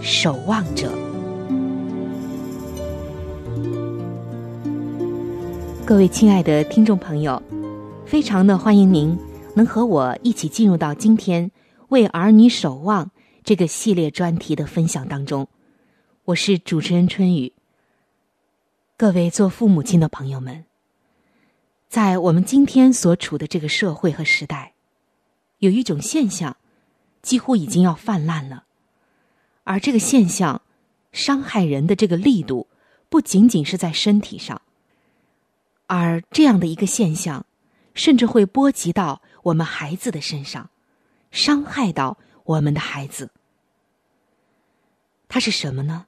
守望者。各位亲爱的听众朋友，非常的欢迎您能和我一起进入到今天为儿女守望这个系列专题的分享当中。我是主持人春雨。各位做父母亲的朋友们，在我们今天所处的这个社会和时代，有一种现象几乎已经要泛滥了，而这个现象伤害人的这个力度，不仅仅是在身体上。而这样的一个现象，甚至会波及到我们孩子的身上，伤害到我们的孩子。它是什么呢？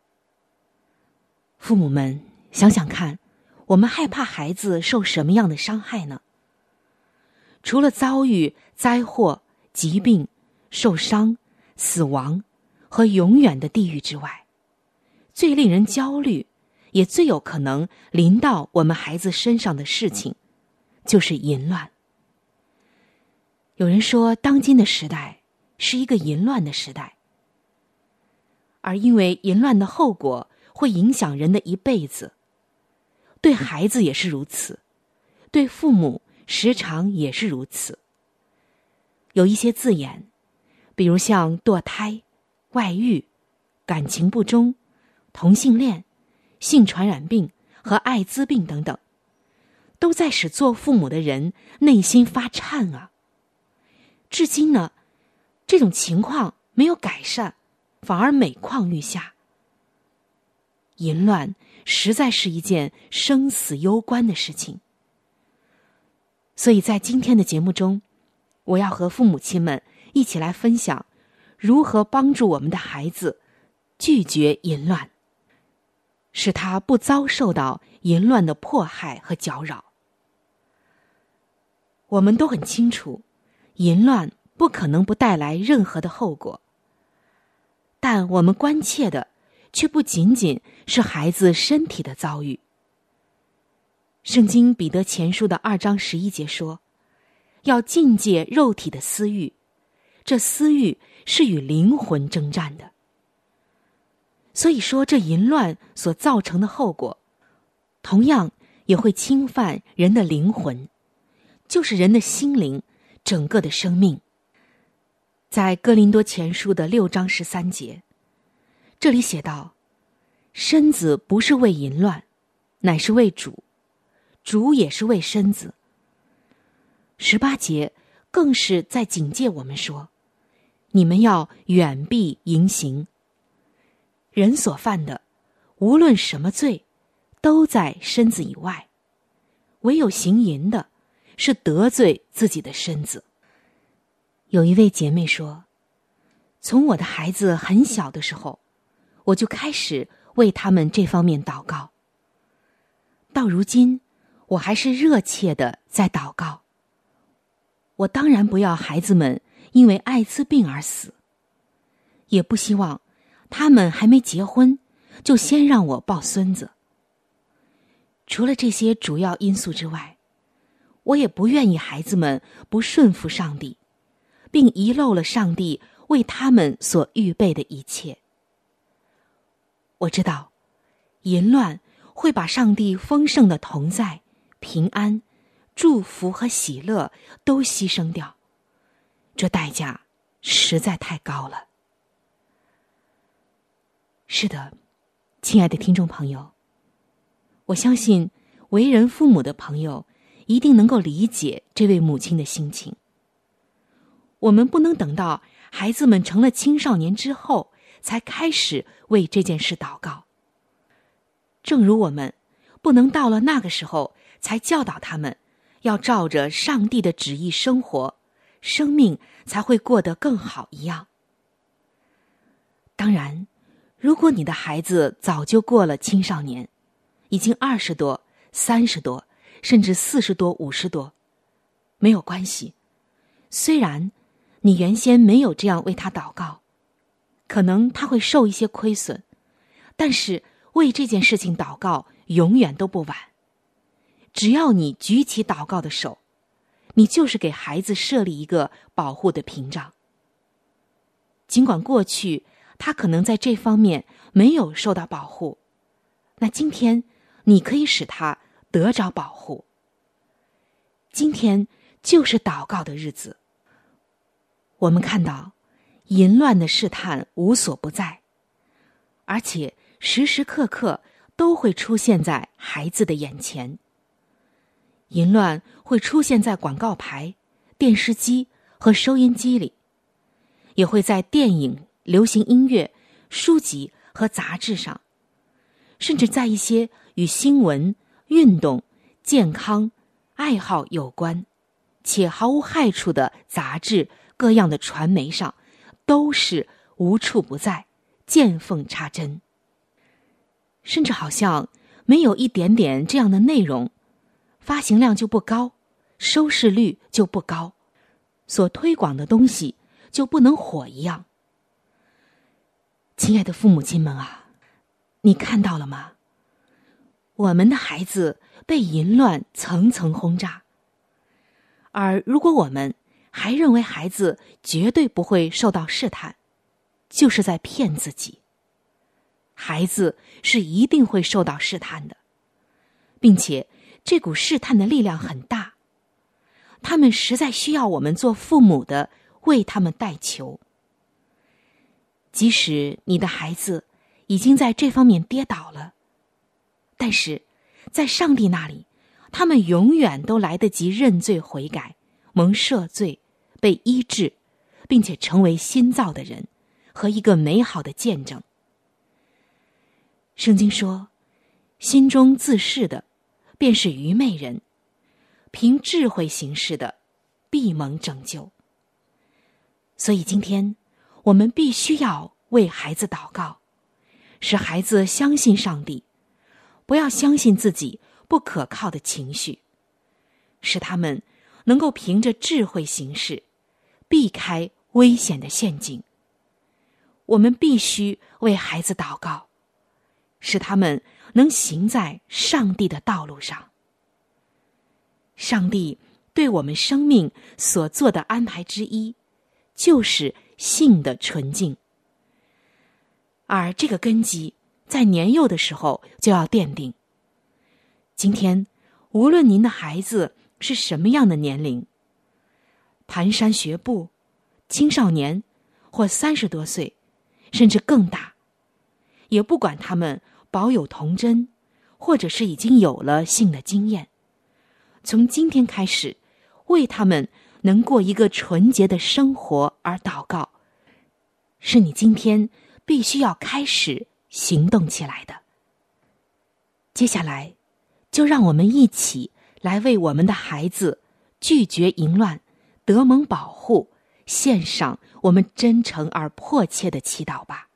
父母们想想看，我们害怕孩子受什么样的伤害呢？除了遭遇灾祸、疾病、受伤、死亡和永远的地狱之外，最令人焦虑。也最有可能临到我们孩子身上的事情，就是淫乱。有人说，当今的时代是一个淫乱的时代，而因为淫乱的后果会影响人的一辈子，对孩子也是如此，对父母时常也是如此。有一些字眼，比如像堕胎、外遇、感情不忠、同性恋。性传染病和艾滋病等等，都在使做父母的人内心发颤啊。至今呢，这种情况没有改善，反而每况愈下。淫乱实在是一件生死攸关的事情，所以在今天的节目中，我要和父母亲们一起来分享如何帮助我们的孩子拒绝淫乱，使他不遭受到淫乱的迫害和搅扰。我们都很清楚，淫乱不可能不带来任何的后果。但我们关切的，却不仅仅是孩子身体的遭遇。圣经彼得前书的二章十一节说：“要禁戒肉体的私欲，这私欲是与灵魂征战的。”所以说，这淫乱所造成的后果，同样也会侵犯人的灵魂。就是人的心灵，整个的生命。在哥林多前书的六章十三节，这里写道：“身子不是为淫乱，乃是为主；主也是为身子。”十八节更是在警戒我们说：“你们要远避淫行。人所犯的，无论什么罪，都在身子以外；唯有行淫的。”是得罪自己的身子。有一位姐妹说：“从我的孩子很小的时候，我就开始为他们这方面祷告。到如今，我还是热切的在祷告。我当然不要孩子们因为艾滋病而死，也不希望他们还没结婚就先让我抱孙子。除了这些主要因素之外。”我也不愿意孩子们不顺服上帝，并遗漏了上帝为他们所预备的一切。我知道，淫乱会把上帝丰盛的同在、平安、祝福和喜乐都牺牲掉，这代价实在太高了。是的，亲爱的听众朋友，我相信为人父母的朋友。一定能够理解这位母亲的心情。我们不能等到孩子们成了青少年之后才开始为这件事祷告。正如我们不能到了那个时候才教导他们要照着上帝的旨意生活，生命才会过得更好一样。当然，如果你的孩子早就过了青少年，已经二十多、三十多。甚至四十多、五十多，没有关系。虽然你原先没有这样为他祷告，可能他会受一些亏损，但是为这件事情祷告永远都不晚。只要你举起祷告的手，你就是给孩子设立一个保护的屏障。尽管过去他可能在这方面没有受到保护，那今天你可以使他。得着保护。今天就是祷告的日子。我们看到淫乱的试探无所不在，而且时时刻刻都会出现在孩子的眼前。淫乱会出现在广告牌、电视机和收音机里，也会在电影、流行音乐、书籍和杂志上，甚至在一些与新闻。运动、健康、爱好有关，且毫无害处的杂志、各样的传媒上，都是无处不在，见缝插针。甚至好像没有一点点这样的内容，发行量就不高，收视率就不高，所推广的东西就不能火一样。亲爱的父母亲们啊，你看到了吗？我们的孩子被淫乱层层轰炸，而如果我们还认为孩子绝对不会受到试探，就是在骗自己。孩子是一定会受到试探的，并且这股试探的力量很大，他们实在需要我们做父母的为他们代求。即使你的孩子已经在这方面跌倒了。但是，在上帝那里，他们永远都来得及认罪悔改，蒙赦罪，被医治，并且成为新造的人和一个美好的见证。圣经说：“心中自是的，便是愚昧人；凭智慧行事的，必蒙拯救。”所以今天我们必须要为孩子祷告，使孩子相信上帝，不要相信自己不可靠的情绪，使他们能够凭着智慧行事，避开危险的陷阱。我们必须为孩子祷告，使他们能行在上帝的道路上。上帝对我们生命所做的安排之一，就是性的纯净。而这个根基在年幼的时候就要奠定。今天，无论您的孩子是什么样的年龄，蹒跚学步、青少年或三十多岁。甚至更大，也不管他们保有童真，或者是已经有了性的经验。从今天开始，为他们能过一个纯洁的生活而祷告，是你今天必须要开始行动起来的。接下来，就让我们一起来为我们的孩子拒绝淫乱、得蒙保护。献上我们真诚而迫切的祈祷吧，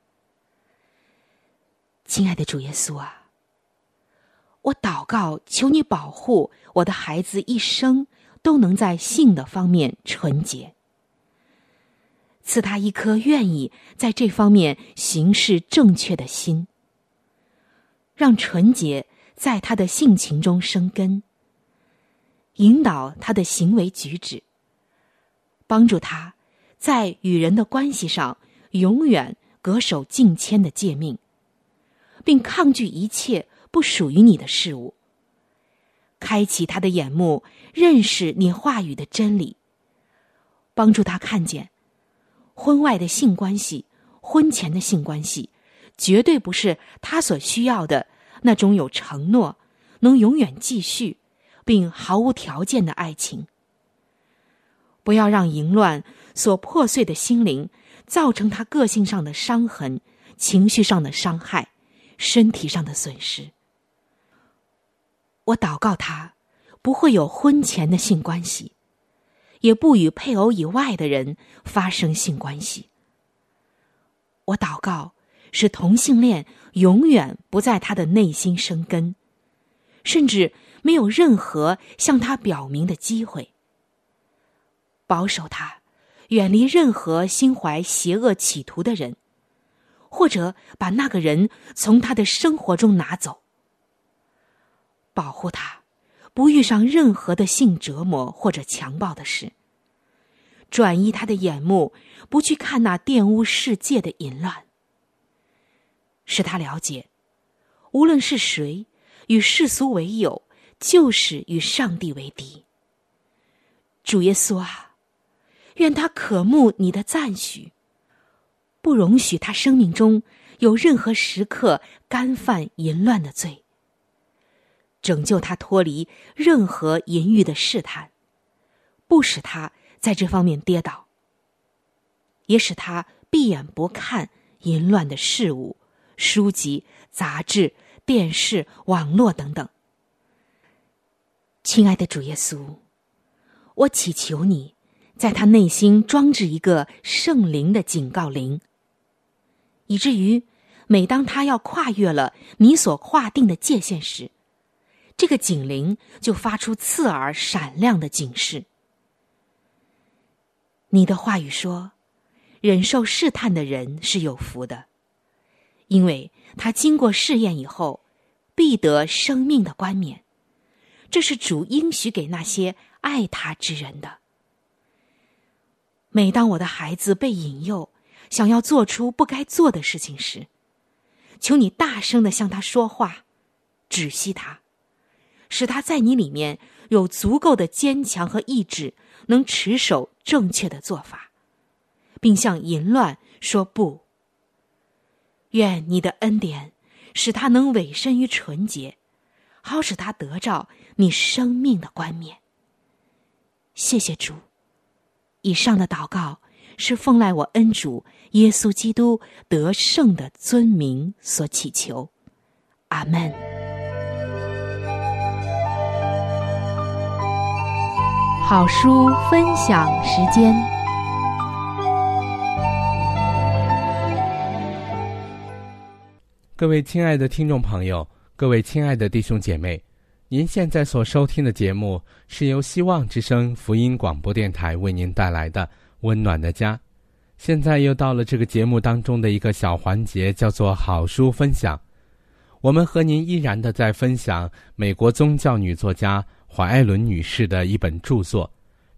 亲爱的主耶稣啊，我祷告，求你保护我的孩子一生都能在性的方面纯洁，赐他一颗愿意在这方面行事正确的心，让纯洁在他的性情中生根，引导他的行为举止，帮助他。在与人的关系上，永远恪守敬谦的诫命，并抗拒一切不属于你的事物。开启他的眼目，认识你话语的真理，帮助他看见，婚外的性关系、婚前的性关系，绝对不是他所需要的那种有承诺、能永远继续，并毫无条件的爱情。不要让淫乱。所破碎的心灵，造成他个性上的伤痕、情绪上的伤害、身体上的损失。我祷告他不会有婚前的性关系，也不与配偶以外的人发生性关系。我祷告使同性恋永远不在他的内心生根，甚至没有任何向他表明的机会。保守他。远离任何心怀邪恶企图的人，或者把那个人从他的生活中拿走。保护他，不遇上任何的性折磨或者强暴的事。转移他的眼目，不去看那玷污世界的淫乱。使他了解，无论是谁与世俗为友，就是与上帝为敌。主耶稣啊！愿他渴慕你的赞许，不容许他生命中有任何时刻干犯淫乱的罪。拯救他脱离任何淫欲的试探，不使他在这方面跌倒，也使他闭眼不看淫乱的事物、书籍、杂志、电视、网络等等。亲爱的主耶稣，我祈求你。在他内心装置一个圣灵的警告铃，以至于每当他要跨越了你所划定的界限时，这个警铃就发出刺耳闪亮的警示。你的话语说：“忍受试探的人是有福的，因为他经过试验以后，必得生命的冠冕。”这是主应许给那些爱他之人的。每当我的孩子被引诱，想要做出不该做的事情时，求你大声的向他说话，止息他，使他在你里面有足够的坚强和意志，能持守正确的做法，并向淫乱说不。愿你的恩典使他能委身于纯洁，好使他得着你生命的冠冕。谢谢主。以上的祷告是奉赖我恩主耶稣基督得胜的尊名所祈求。阿门。好书分享时间。各位亲爱的听众朋友，各位亲爱的弟兄姐妹，您现在所收听的节目是由希望之声福音广播电台为您带来的。温暖的家》。现在又到了这个节目当中的一个小环节，叫做好书分享。我们和您依然的在分享美国宗教女作家怀艾伦女士的一本著作，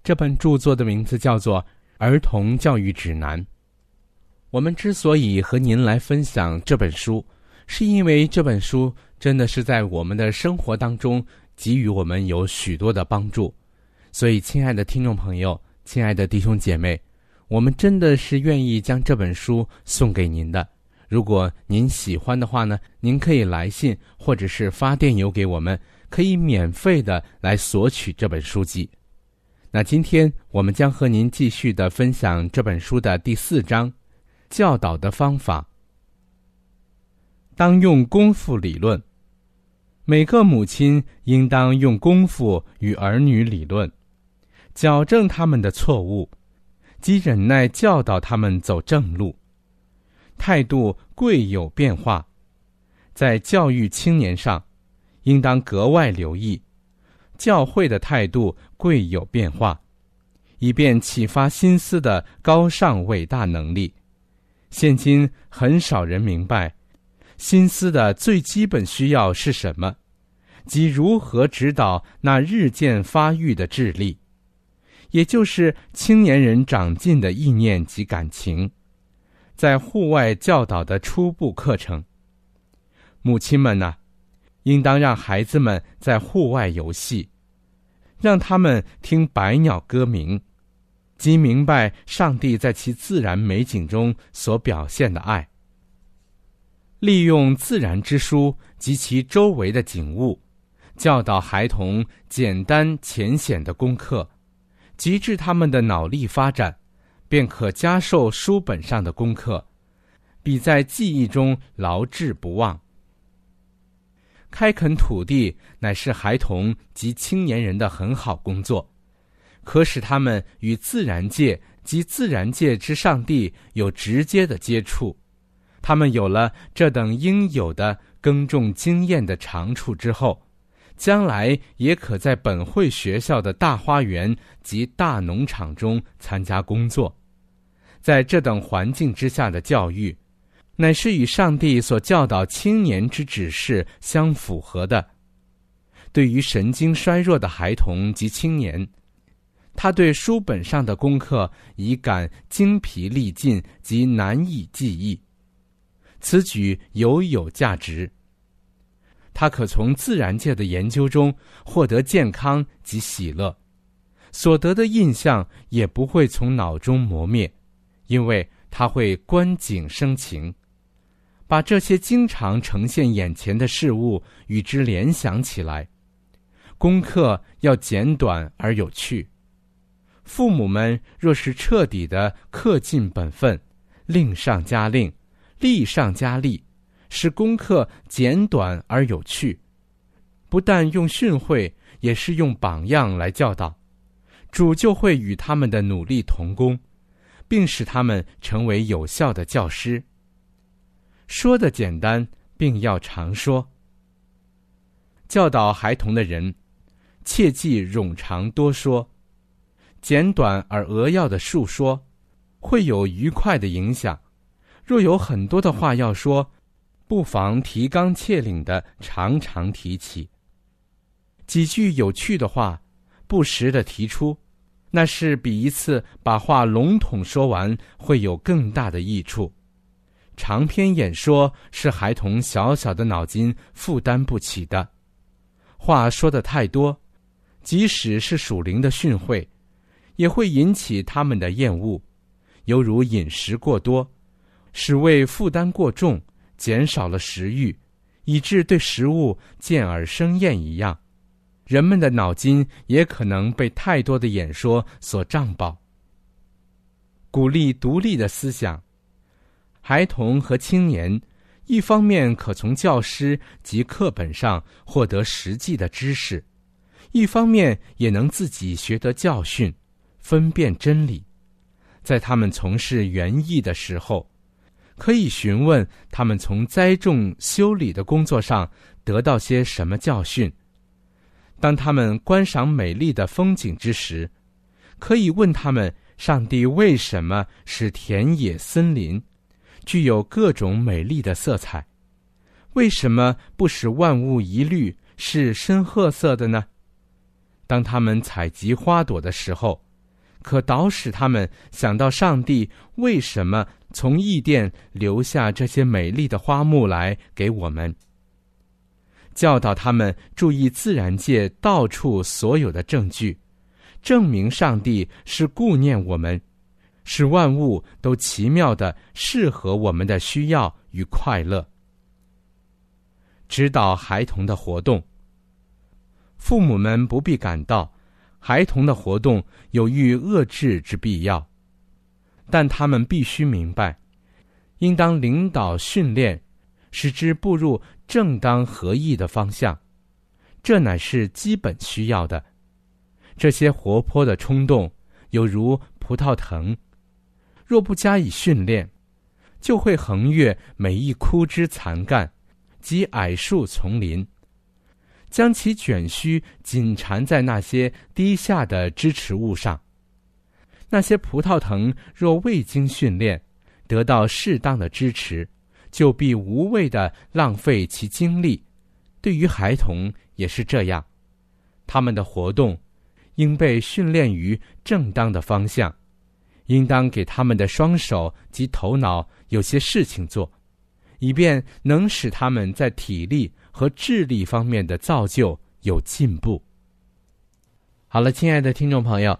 这本著作的名字叫做《儿童教育指南》。我们之所以和您来分享这本书，是因为这本书真的是在我们的生活当中给予我们有许多的帮助，所以，亲爱的听众朋友，亲爱的弟兄姐妹，我们真的是愿意将这本书送给您的。如果您喜欢的话呢，您可以来信或者是发电邮给我们，可以免费的来索取这本书籍。那今天我们将和您继续的分享这本书的第四章，教导的方法。当用功夫理论，每个母亲应当用功夫与儿女理论，矫正他们的错误，及忍耐教导他们走正路。态度贵有变化，在教育青年上，应当格外留意，教会的态度贵有变化，以便启发心思的高尚伟大能力。现今很少人明白。心思的最基本需要是什么？即如何指导那日渐发育的智力，也就是青年人长进的意念及感情。在户外教导的初步课程，母亲们呢，应当让孩子们在户外游戏，让他们听百鸟歌鸣，即明白上帝在其自然美景中所表现的爱。利用自然之书及其周围的景物，教导孩童简单浅显的功课，极致他们的脑力发展，便可加受书本上的功课，比在记忆中牢滞不忘。开垦土地乃是孩童及青年人的很好工作，可使他们与自然界及自然界之上帝有直接的接触。他们有了这等应有的耕种经验的长处之后，将来也可在本会学校的大花园及大农场中参加工作。在这等环境之下的教育，乃是与上帝所教导青年之指示相符合的。对于神经衰弱的孩童及青年，他对书本上的功课已感精疲力尽及难以记忆。此举尤有价值。他可从自然界的研究中获得健康及喜乐，所得的印象也不会从脑中磨灭，因为他会观景生情，把这些经常呈现眼前的事物与之联想起来。功课要简短而有趣。父母们若是彻底的恪尽本分，令上加令。力上加力，使功课简短而有趣。不但用训诲，也是用榜样来教导，主就会与他们的努力同工，并使他们成为有效的教师。说的简单，并要常说。教导孩童的人，切忌冗长多说，简短而扼要的述说，会有愉快的影响。若有很多的话要说，不妨提纲挈领的常常提起。几句有趣的话，不时的提出，那是比一次把话笼统说完会有更大的益处。长篇演说是孩童小小的脑筋负担不起的，话说的太多，即使是属灵的训诲，也会引起他们的厌恶，犹如饮食过多。使胃负担过重，减少了食欲，以致对食物见而生厌一样。人们的脑筋也可能被太多的演说所胀饱。鼓励独立的思想，孩童和青年，一方面可从教师及课本上获得实际的知识，一方面也能自己学得教训，分辨真理。在他们从事园艺的时候。可以询问他们从栽种、修理的工作上得到些什么教训。当他们观赏美丽的风景之时，可以问他们：上帝为什么使田野、森林具有各种美丽的色彩？为什么不使万物一律是深褐色的呢？当他们采集花朵的时候，可导使他们想到上帝为什么从异殿留下这些美丽的花木来给我们。教导他们注意自然界到处所有的证据，证明上帝是顾念我们，使万物都奇妙的适合我们的需要与快乐。指导孩童的活动，父母们不必感到孩童的活动有欲遏制之必要，但他们必须明白，应当领导训练。使之步入正当合意的方向，这乃是基本需要的。这些活泼的冲动，有如葡萄藤，若不加以训练，就会横越每一枯枝残干及矮树丛林，将其卷须紧缠在那些低下的支持物上。那些葡萄藤若未经训练，得到适当的支持。就必无谓的浪费其精力，对于孩童也是这样，他们的活动应被训练于正当的方向，应当给他们的双手及头脑有些事情做，以便能使他们在体力和智力方面的造就有进步。好了，亲爱的听众朋友，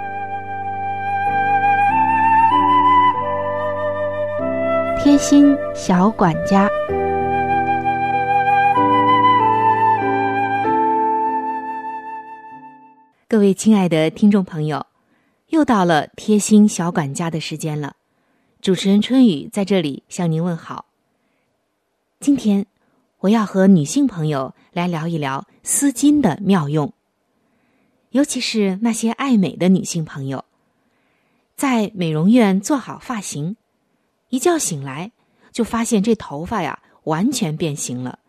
贴心小管家，各位亲爱的听众朋友，又到了贴心小管家的时间了。主持人春雨在这里向您问好。今天我要和女性朋友来聊一聊丝巾的妙用，尤其是那些爱美的女性朋友，在美容院做好发型。一觉醒来，就发现这头发呀完全变形了。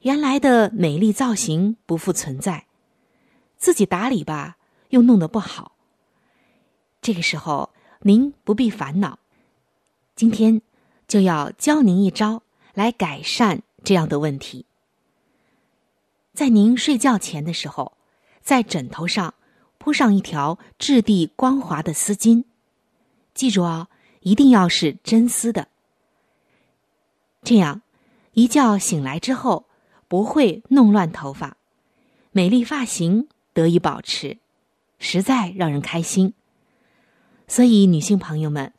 原来的美丽造型不复存在，自己打理吧又弄得不好。这个时候您不必烦恼，今天就要教您一招来改善这样的问题。在您睡觉前的时候，在枕头上铺上一条质地光滑的丝巾，记住哦。一定要是真丝的，这样一觉醒来之后不会弄乱头发，美丽发型得以保持，实在让人开心。所以，女性朋友们，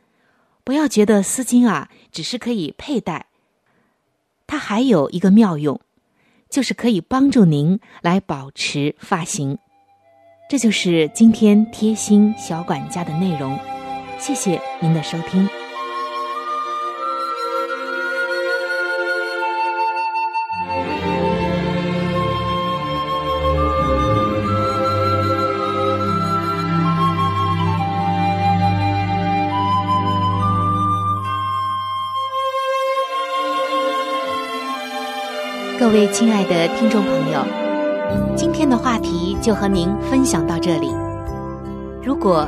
不要觉得丝巾啊只是可以佩戴，它还有一个妙用，就是可以帮助您来保持发型。这就是今天贴心小管家的内容。谢谢您的收听，各位亲爱的听众朋友，今天的话题就和您分享到这里。如果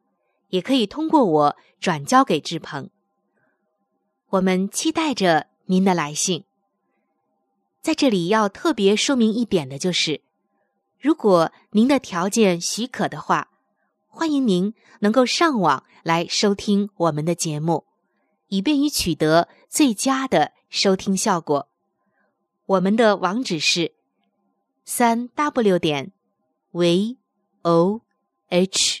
也可以通过我转交给志鹏。我们期待着您的来信。在这里要特别说明一点的就是，如果您的条件许可的话，欢迎您能够上网来收听我们的节目，以便于取得最佳的收听效果。我们的网址是三 w 点 v o h。